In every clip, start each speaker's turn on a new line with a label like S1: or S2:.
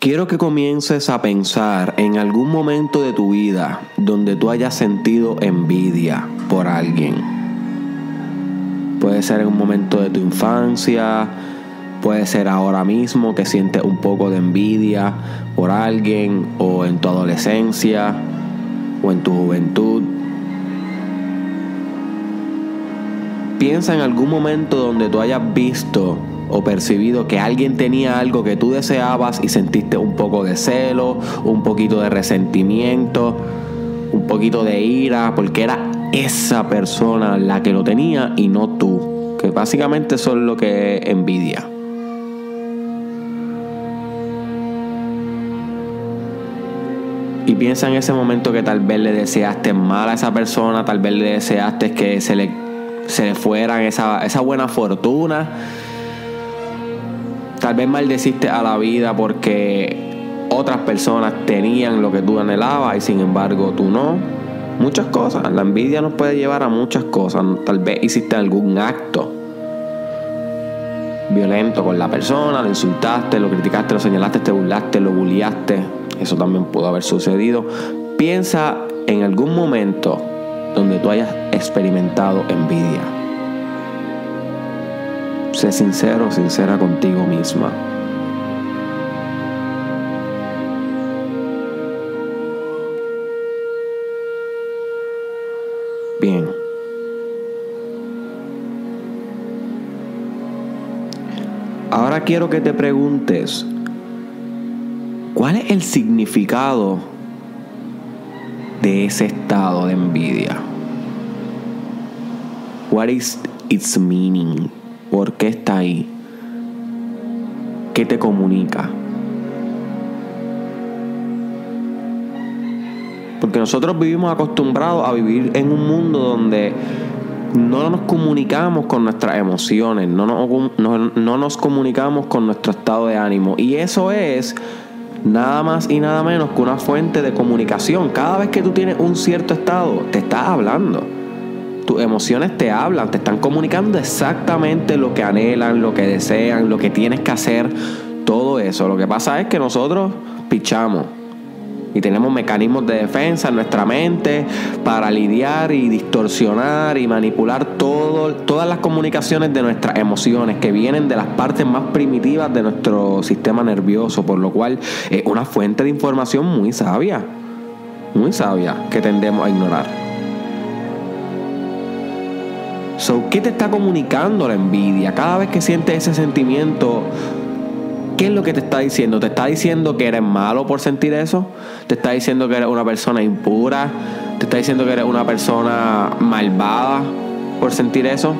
S1: Quiero que comiences a pensar en algún momento de tu vida donde tú hayas sentido envidia por alguien. Puede ser en un momento de tu infancia, puede ser ahora mismo que sientes un poco de envidia por alguien o en tu adolescencia o en tu juventud. Piensa en algún momento donde tú hayas visto o percibido que alguien tenía algo que tú deseabas y sentiste un poco de celo, un poquito de resentimiento, un poquito de ira, porque era esa persona la que lo tenía y no tú, que básicamente es lo que envidia. Y piensa en ese momento que tal vez le deseaste mal a esa persona, tal vez le deseaste que se le, se le fuera esa, esa buena fortuna Tal vez maldeciste a la vida porque otras personas tenían lo que tú anhelabas y sin embargo tú no. Muchas cosas. La envidia nos puede llevar a muchas cosas. Tal vez hiciste algún acto violento con la persona, lo insultaste, lo criticaste, lo señalaste, te burlaste, lo bulliaste. Eso también pudo haber sucedido. Piensa en algún momento donde tú hayas experimentado envidia. Sé sincero, sincera contigo misma. Bien. Ahora quiero que te preguntes, ¿cuál es el significado de ese estado de envidia? What is its meaning? ¿Por qué está ahí? ¿Qué te comunica? Porque nosotros vivimos acostumbrados a vivir en un mundo donde no nos comunicamos con nuestras emociones, no nos, no nos comunicamos con nuestro estado de ánimo. Y eso es nada más y nada menos que una fuente de comunicación. Cada vez que tú tienes un cierto estado, te estás hablando tus emociones te hablan, te están comunicando exactamente lo que anhelan, lo que desean, lo que tienes que hacer, todo eso. Lo que pasa es que nosotros pichamos y tenemos mecanismos de defensa en nuestra mente para lidiar y distorsionar y manipular todo, todas las comunicaciones de nuestras emociones que vienen de las partes más primitivas de nuestro sistema nervioso, por lo cual es una fuente de información muy sabia, muy sabia que tendemos a ignorar. ¿Qué te está comunicando la envidia? Cada vez que sientes ese sentimiento, ¿qué es lo que te está diciendo? ¿Te está diciendo que eres malo por sentir eso? ¿Te está diciendo que eres una persona impura? ¿Te está diciendo que eres una persona malvada por sentir eso?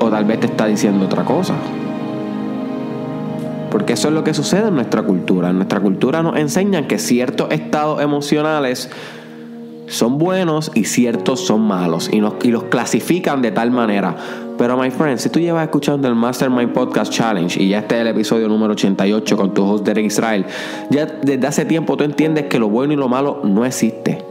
S1: O tal vez te está diciendo otra cosa. Porque eso es lo que sucede en nuestra cultura. En nuestra cultura nos enseñan que ciertos estados emocionales son buenos y ciertos son malos y, los clasifican de tal manera. Pero, my friend, si tú llevas escuchando el Mastermind Podcast Challenge y ya este es el episodio número 88 con tu host Derek Israel, ya desde hace tiempo tú entiendes que lo bueno y lo malo no existe.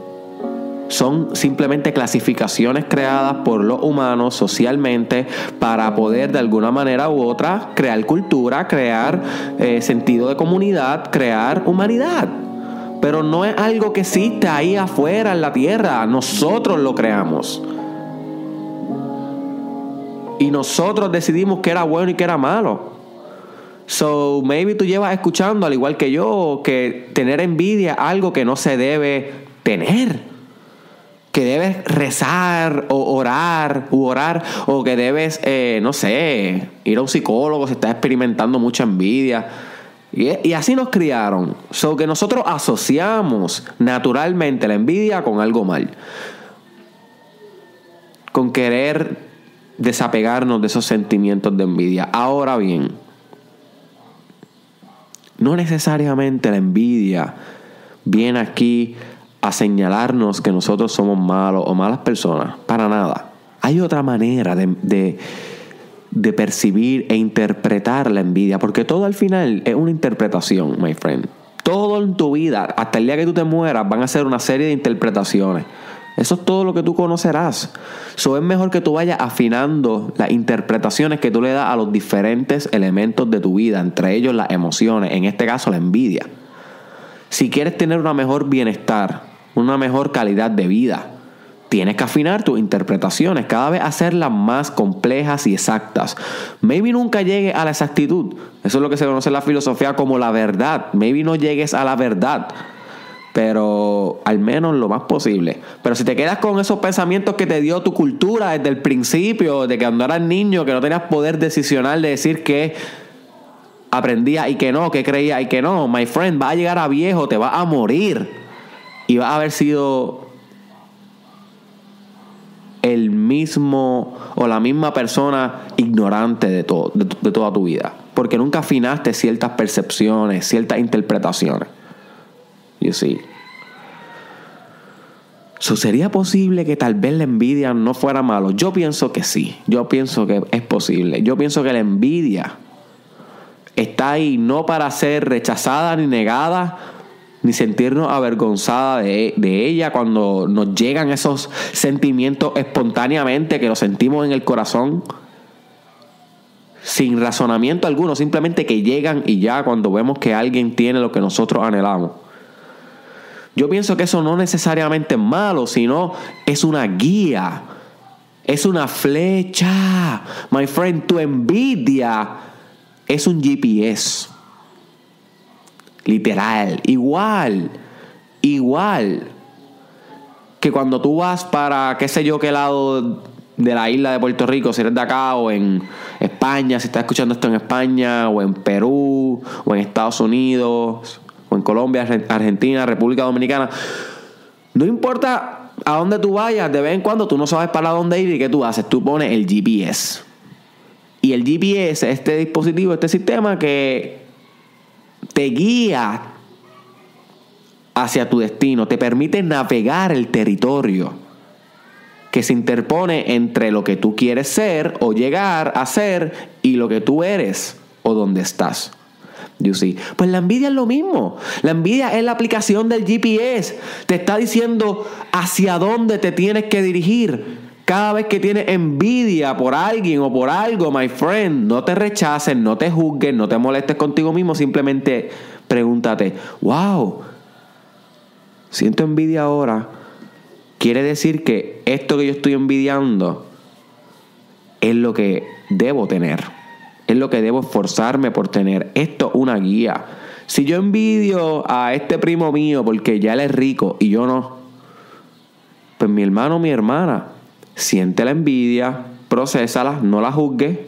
S1: Son simplemente clasificaciones creadas por los humanos socialmente para poder de alguna manera u otra crear cultura, crear eh, sentido de comunidad, crear humanidad. Pero no es algo que existe ahí afuera en la tierra. Nosotros lo creamos. Y nosotros decidimos que era bueno y que era malo. So, maybe tú llevas escuchando, al igual que yo, que tener envidia es algo que no se debe tener. Que debes rezar o orar u orar. O que debes, eh, no sé, ir a un psicólogo si estás experimentando mucha envidia. Y, así nos criaron. So que nosotros asociamos naturalmente la envidia con algo mal. Con querer desapegarnos de esos sentimientos de envidia. Ahora bien, no necesariamente la envidia viene aquí a señalarnos que nosotros somos malos o malas personas. Para nada. Hay otra manera de de percibir e interpretar la envidia, porque todo al final es una interpretación, my friend. Todo en tu vida, hasta el día que tú te mueras, van a ser una serie de interpretaciones. Eso es todo lo que tú conocerás. So es mejor que tú vayas afinando las interpretaciones que tú le das a los diferentes elementos de tu vida, entre ellos las emociones, en este caso la envidia. Si quieres tener una mejor bienestar, una mejor calidad de vida, tienes que afinar tus interpretaciones, cada vez hacerlas más complejas y exactas. Maybe nunca llegue a la exactitud. Eso es lo que se conoce en la filosofía como la verdad. Maybe no llegues a la verdad pero al menos lo más posible. Pero si te quedas con esos pensamientos que te dio tu cultura desde el principio, de que cuando eras niño, que no tenías poder decisional de decir que aprendía y que no, que creía y que no, my friend, va a llegar a viejo, te va a morir y va a haber sido el mismo o la misma persona ignorante de, todo, de toda tu vida. Porque nunca afinaste ciertas percepciones, ciertas interpretaciones. You see. ¿Sería posible que tal vez la envidia no fuera malo? Yo pienso que sí. Yo pienso que es posible. Yo pienso que la envidia está ahí no para ser rechazada ni negada, ni sentirnos avergonzada de, de, ella cuando nos llegan esos sentimientos espontáneamente que los sentimos en el corazón, sin razonamiento alguno, simplemente que llegan y ya cuando vemos que alguien tiene lo que nosotros anhelamos. Yo pienso que eso no necesariamente es malo, sino es una guía. Es una flecha. My friend, tu envidia es un GPS. Literal. Igual. Igual. Que cuando tú vas para, qué sé yo, qué lado de la isla de Puerto Rico, si eres de acá o en España, si estás escuchando esto en España o en Perú o en Estados Unidos o en Colombia, Argentina, República Dominicana. No importa a dónde tú vayas, de vez en cuando tú no sabes para dónde ir y qué tú haces. Tú pones el GPS. Y el GPS, este dispositivo, este sistema que te guía hacia tu destino, te permite navegar el territorio que se interpone entre lo que tú quieres ser o llegar a ser y lo que tú eres o donde estás. Pues la envidia es lo mismo. La envidia es la aplicación del GPS. Te está diciendo hacia dónde te tienes que dirigir. Cada vez que tienes envidia por alguien o por algo, my friend, no te rechaces, no te juzgues, no te molestes contigo mismo. Simplemente pregúntate, wow, siento envidia ahora. Quiere decir que esto que yo estoy envidiando es lo que debo tener es lo que debo esforzarme por tener. Esto es una guía. Si yo envidio a este primo mío porque ya él es rico y yo no, pues mi hermano mi hermana, siente la envidia, procésala, no la juzgues,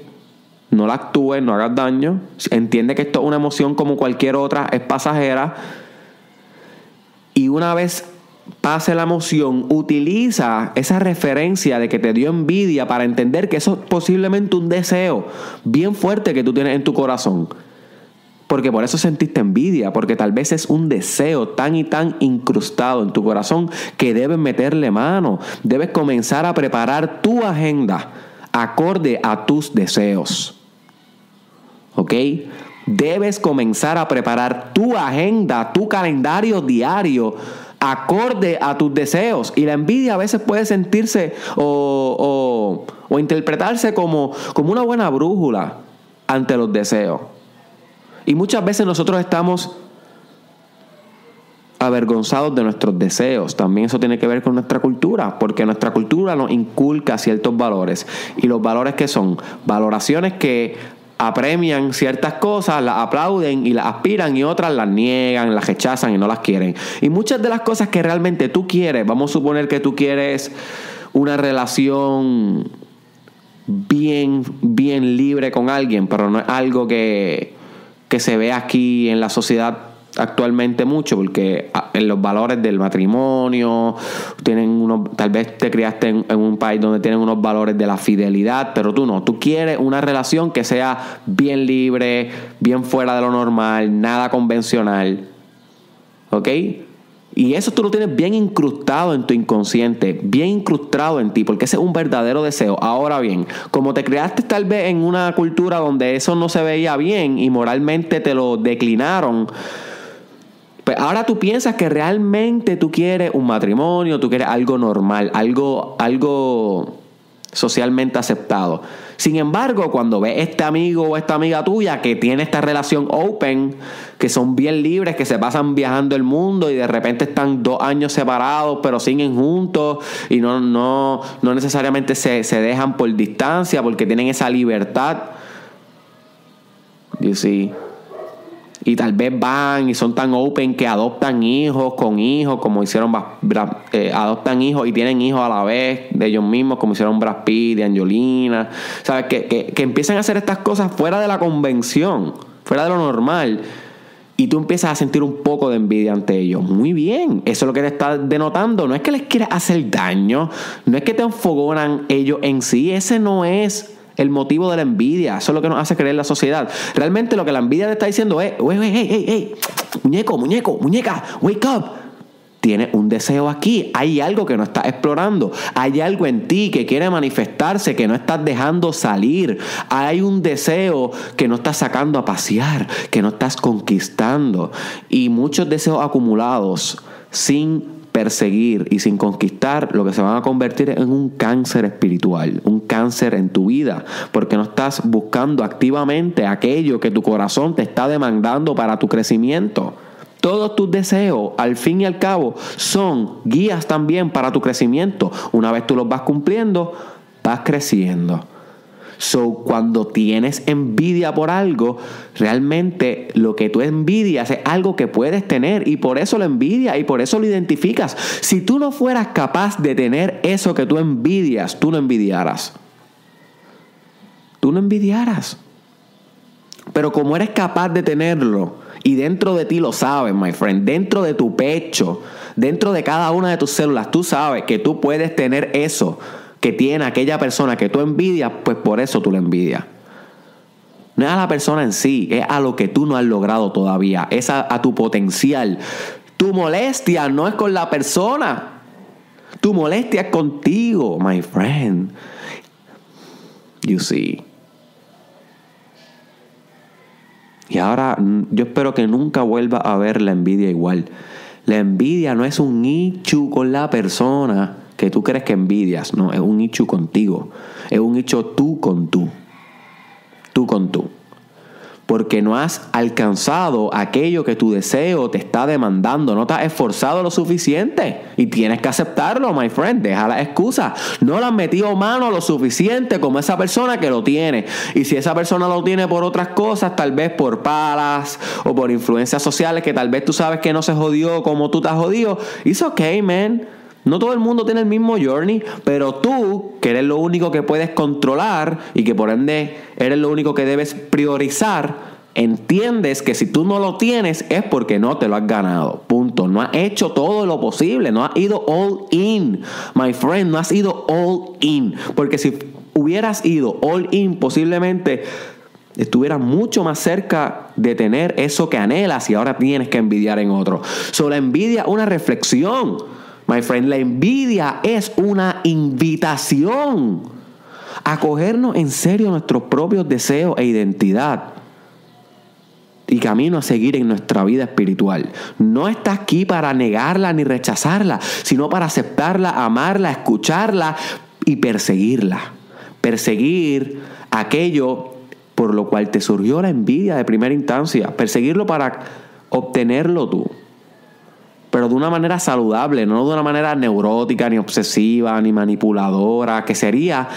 S1: no la actúes, no hagas daño. Entiende que esto es una emoción como cualquier otra, es pasajera. Y una vez pase la emoción, utiliza esa referencia de que te dio envidia para entender que eso es posiblemente un deseo bien fuerte que tú tienes en tu corazón. Porque por eso sentiste envidia, porque tal vez es un deseo tan y tan incrustado en tu corazón que debes meterle mano. Debes comenzar a preparar tu agenda acorde a tus deseos. ¿Ok? Debes comenzar a preparar tu agenda, tu calendario diario acorde a tus deseos. Y la envidia a veces puede sentirse o, interpretarse como, como una buena brújula ante los deseos. Y muchas veces nosotros estamos avergonzados de nuestros deseos. También eso tiene que ver con nuestra cultura, porque nuestra cultura nos inculca ciertos valores. Y los valores que son valoraciones que apremian ciertas cosas, las aplauden y las aspiran y otras las niegan, las rechazan y no las quieren. Y muchas de las cosas que realmente tú quieres, vamos a suponer que tú quieres una relación bien, bien libre con alguien, pero no es algo que, que se ve aquí en la sociedad actualmente mucho porque ah, en los valores del matrimonio tienen unos tal vez te criaste en, un país donde tienen unos valores de la fidelidad pero tú no tú quieres una relación que sea bien libre bien fuera de lo normal nada convencional ¿ok? Y eso tú lo tienes bien incrustado en tu inconsciente, bien incrustado en ti, porque ese es un verdadero deseo. Ahora bien, como te creaste tal vez en una cultura donde eso no se veía bien y moralmente te lo declinaron, Pues ahora tú piensas que realmente tú quieres un matrimonio, tú quieres algo normal, algo, algo socialmente aceptado. Sin embargo, cuando ves este amigo o esta amiga tuya que tiene esta relación open, que son bien libres, que se pasan viajando el mundo y de repente están dos años separados, pero siguen juntos y no, no, no necesariamente se, se dejan por distancia porque tienen esa libertad. You? Y tal vez van y son tan open que adoptan hijos con hijos, como hicieron, eh, adoptan hijos y tienen hijos a la vez de ellos mismos, como hicieron Brad Pitt y Angelina. ¿Sabes? Que, que, que empiezan a hacer estas cosas fuera de la convención, fuera de lo normal. Y tú empiezas a sentir un poco de envidia ante ellos. Muy bien, eso es lo que te está denotando. No es que les quieras hacer daño, no es que te enfogonan ellos en sí, ese no es el motivo de la envidia. Eso es lo que nos hace creer la sociedad. Realmente lo que la envidia te está diciendo es, hey, hey, hey, hey, muñeco, muñeco, muñeca, wake up. Tienes un deseo aquí, hay algo que no estás explorando, hay algo en ti que quiere manifestarse, que no estás dejando salir, hay un deseo que no estás sacando a pasear, que no estás conquistando y muchos deseos acumulados sin perseguir y sin conquistar, lo que se van a convertir en un cáncer espiritual, un cáncer en tu vida, porque no estás buscando activamente aquello que tu corazón te está demandando para tu crecimiento. Todos tus deseos, al fin y al cabo, son guías también para tu crecimiento. Una vez tú los vas cumpliendo, vas creciendo. So, cuando tienes envidia por algo, realmente lo que tú envidias es algo que puedes tener y por eso lo envidias y por eso lo identificas. Si tú no fueras capaz de tener eso que tú envidias, tú no envidiaras. Tú no envidiaras. Pero como eres capaz de tenerlo y dentro de ti lo sabes, my friend, dentro de tu pecho, dentro de cada una de tus células, tú sabes que tú puedes tener eso que tiene aquella persona que tú envidias, pues por eso tú la envidias. No es a la persona en sí, es a lo que tú no has logrado todavía, es a, tu potencial. Tu molestia no es con la persona, tu molestia es contigo, my friend. You see. Y ahora yo espero que nunca vuelva a ver la envidia igual. La envidia no es un nicho con la persona que tú crees que envidias. No, es un hecho contigo. Es un hecho tú con tú. Tú con tú. Porque no has alcanzado aquello que tu deseo te está demandando. No te has esforzado lo suficiente. Y tienes que aceptarlo, my friend. Deja la excusa. No le has metido mano lo suficiente como esa persona que lo tiene. Y si esa persona lo tiene por otras cosas, tal vez por palas o por influencias sociales que tal vez tú sabes que no se jodió como tú te has jodido. It's okay, man. No todo el mundo tiene el mismo journey, pero tú, que eres lo único que puedes controlar y que por ende eres lo único que debes priorizar, entiendes que si tú no lo tienes es porque no te lo has ganado. Punto. No has hecho todo lo posible. No has ido all in. My friend, no has ido all in. Porque si hubieras ido all in, posiblemente estuvieras mucho más cerca de tener eso que anhelas y ahora tienes que envidiar en otro. Solo envidia una reflexión. My friend, la envidia es una invitación a cogernos en serio nuestros propios deseos e identidad y camino a seguir en nuestra vida espiritual. No está aquí para negarla ni rechazarla, sino para aceptarla, amarla, escucharla y perseguirla. Perseguir aquello por lo cual te surgió la envidia de primera instancia. Perseguirlo para obtenerlo tú pero de una manera saludable, no de una manera neurótica, ni obsesiva, ni manipuladora, que sería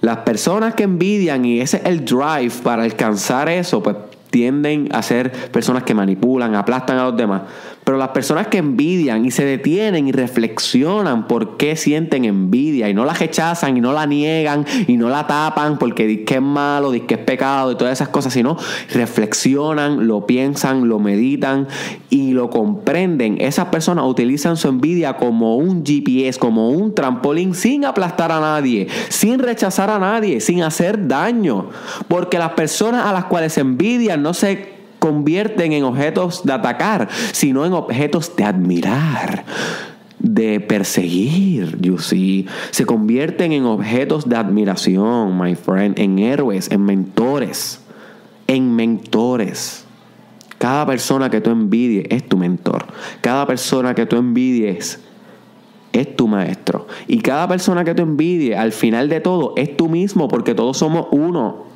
S1: las personas que envidian y ese es el drive para alcanzar eso, pues tienden a ser personas que manipulan, aplastan a los demás. Pero las personas que envidian y se detienen y reflexionan por qué sienten envidia y no la rechazan y no la niegan y no la tapan porque dicen que es malo, dicen que es pecado y todas esas cosas, sino reflexionan, lo piensan, lo meditan y lo comprenden. Esas personas utilizan su envidia como un GPS, como un trampolín sin aplastar a nadie, sin rechazar a nadie, sin hacer daño. Porque las personas a las cuales envidian no se convierten en objetos de atacar, sino en objetos de admirar de perseguir, you see. Se convierten en objetos de admiración, my friend, en héroes, en mentores, en mentores. Cada persona que tú envidies es tu mentor. Cada persona que tú envidies es tu maestro. Y cada persona que tú envidies, al final de todo, es tú mismo, porque todos somos uno.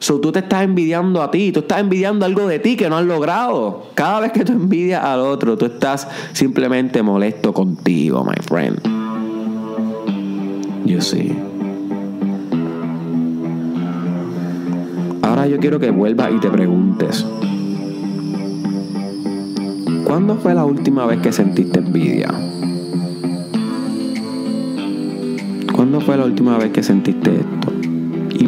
S1: So, tú te estás envidiando a ti, tú estás envidiando algo de ti que no has logrado. Cada vez que tú envidias al otro, tú estás simplemente molesto contigo, my friend. You see. Ahora yo quiero que vuelvas y te preguntes. ¿Cuándo fue la última vez que sentiste envidia? ¿Cuándo fue la última vez que sentiste esto?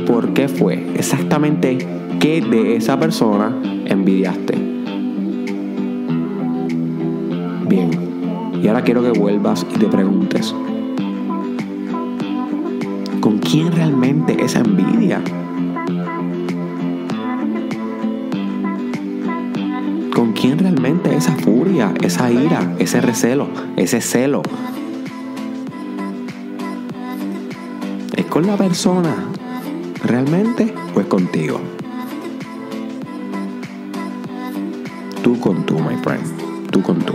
S1: ¿Y por qué fue? Exactamente qué de esa persona envidiaste. Bien, y ahora quiero que vuelvas y te preguntes, ¿con quién realmente esa envidia? ¿Con quién realmente esa furia, esa ira, ese recelo, ese celo? ¿Es con la persona realmente o contigo? Tú con tú, my friend. Tú con tú.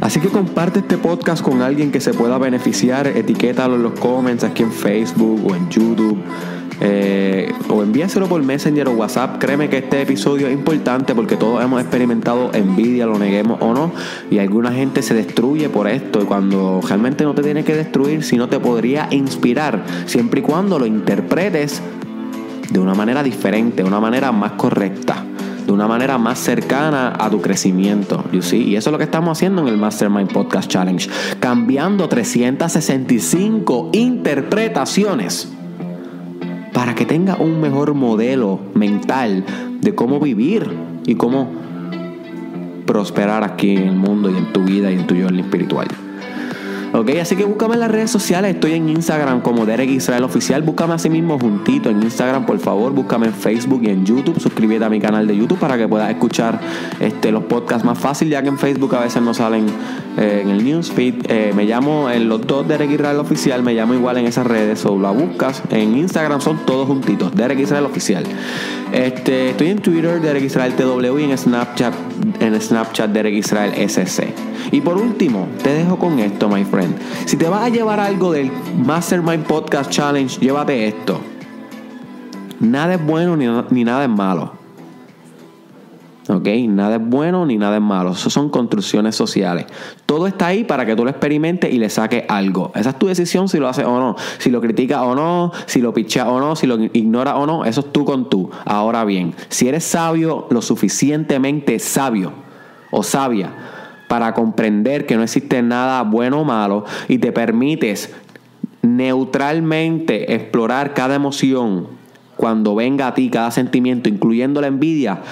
S1: Así que comparte este podcast con alguien que se pueda beneficiar. Etiquétalo en los comments aquí en Facebook o en YouTube. Eh, o envíaselo por Messenger o WhatsApp. Créeme que este episodio es importante porque todos hemos experimentado envidia, lo neguemos o no. Y alguna gente se destruye por esto. Y cuando realmente no te tiene que destruir, sino te podría inspirar, siempre y cuando lo interpretes de una manera diferente, de una manera más correcta de una manera más cercana a tu crecimiento. You see? Y eso es lo que estamos haciendo en el Mastermind Podcast Challenge. Cambiando 365 interpretaciones para que tenga un mejor modelo mental de cómo vivir y cómo prosperar aquí en el mundo y en tu vida y en tu journey espiritual. Ok, así que búscame en las redes sociales. Estoy en Instagram como Derek Israel Oficial. Búscame así mismo juntito en Instagram, por favor. Búscame en Facebook y en YouTube. Suscríbete a mi canal de YouTube para que puedas escuchar este, los podcasts más fácil, ya que en Facebook a veces no salen eh, en el newsfeed. Eh, me llamo en los dos Derek Israel Oficial. Me llamo igual en esas redes. O la buscas. En Instagram son todos juntitos. Derek Israel Oficial. Este, estoy en Twitter, Derek Israel TW, y en Snapchat, en Snapchat, Derek Israel SC. Y por último, te dejo con esto, my friend. Si te vas a llevar algo del Mastermind Podcast Challenge, llévate esto. Nada es bueno ni, ni nada es malo. ¿Ok? Nada es bueno ni nada es malo. Eso son construcciones sociales. Todo está ahí para que tú lo experimentes y le saques algo. Esa es tu decisión si lo haces o no. Si lo criticas o no, si lo pichas o no, si lo ignoras o no. Eso es tú con tú. Ahora bien, si eres sabio, lo suficientemente sabio o sabia para comprender que no existe nada bueno o malo y te permites neutralmente explorar cada emoción cuando venga a ti, cada sentimiento, incluyendo la envidia,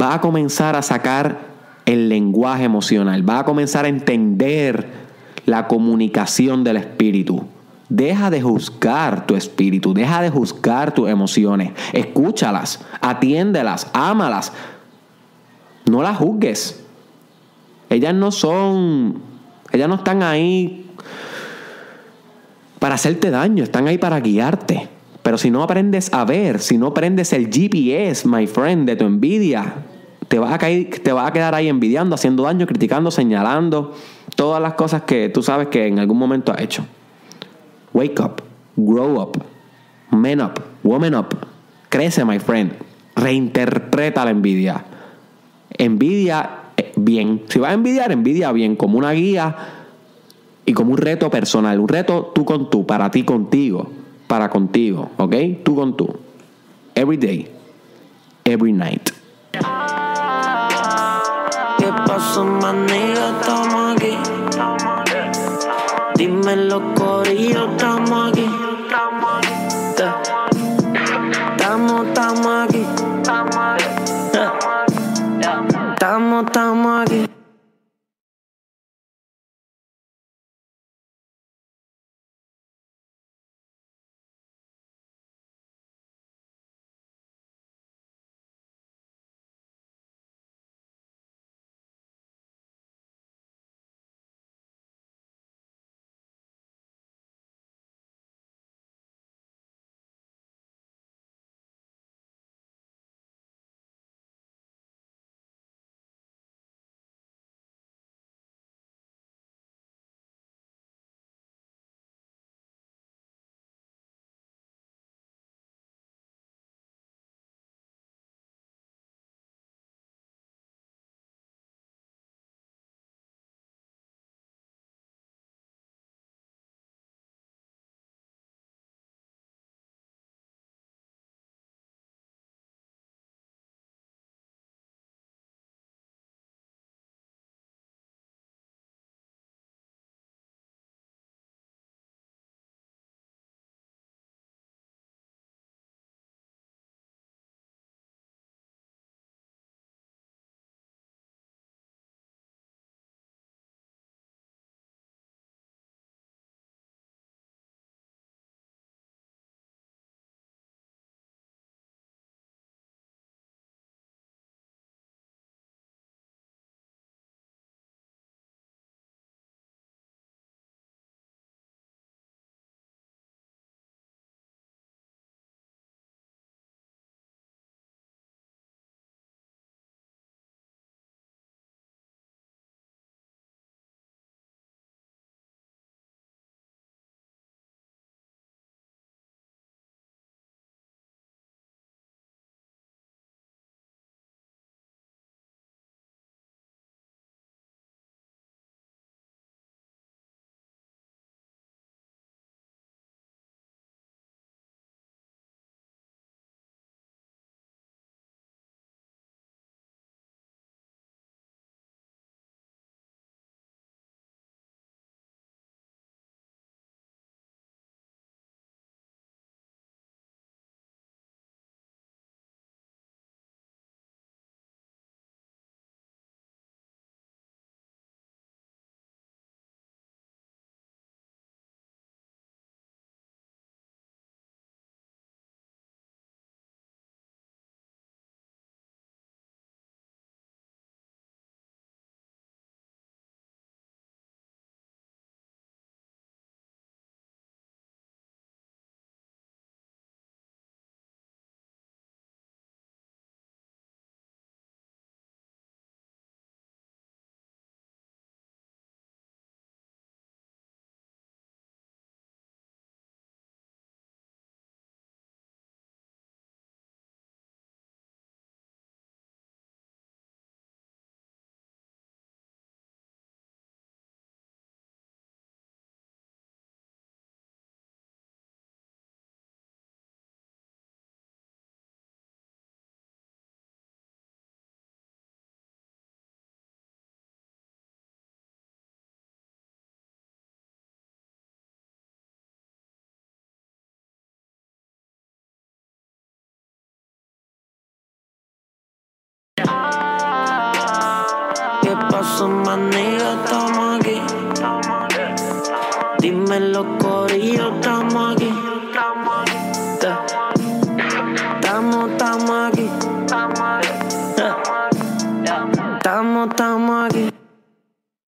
S1: va a comenzar a sacar el lenguaje emocional, va a comenzar a entender la comunicación del espíritu. Deja de juzgar tu espíritu, deja de juzgar tus emociones, escúchalas, atiéndelas, ámalas. No las juzgues. Ellas no son, ellas no están ahí para hacerte daño, están ahí para guiarte. Pero si no aprendes a ver, si no aprendes el GPS, my friend, de tu envidia, te vas a, caer, te vas a quedar ahí envidiando, haciendo daño, criticando, señalando, todas las cosas que tú sabes que en algún momento has hecho. Wake up, grow up, man up, woman up. Crece, my friend. Reinterpreta la envidia. Envidia eh, bien. Si vas a envidiar, envidia bien, como una guía y como un reto personal. Un reto tú con tú, para ti contigo para contigo, ¿ok? Tú con tú. Every day, every night.
S2: ¿Qué pasó, manera? Estamos aquí. Dime los corillos, estamos aquí. Dime los corillos, estamos aquí.